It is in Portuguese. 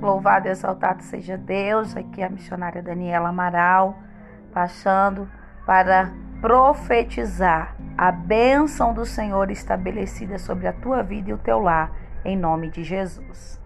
Louvado e exaltado seja Deus. Aqui é a missionária Daniela Amaral, passando para profetizar a bênção do Senhor estabelecida sobre a tua vida e o teu lar, em nome de Jesus.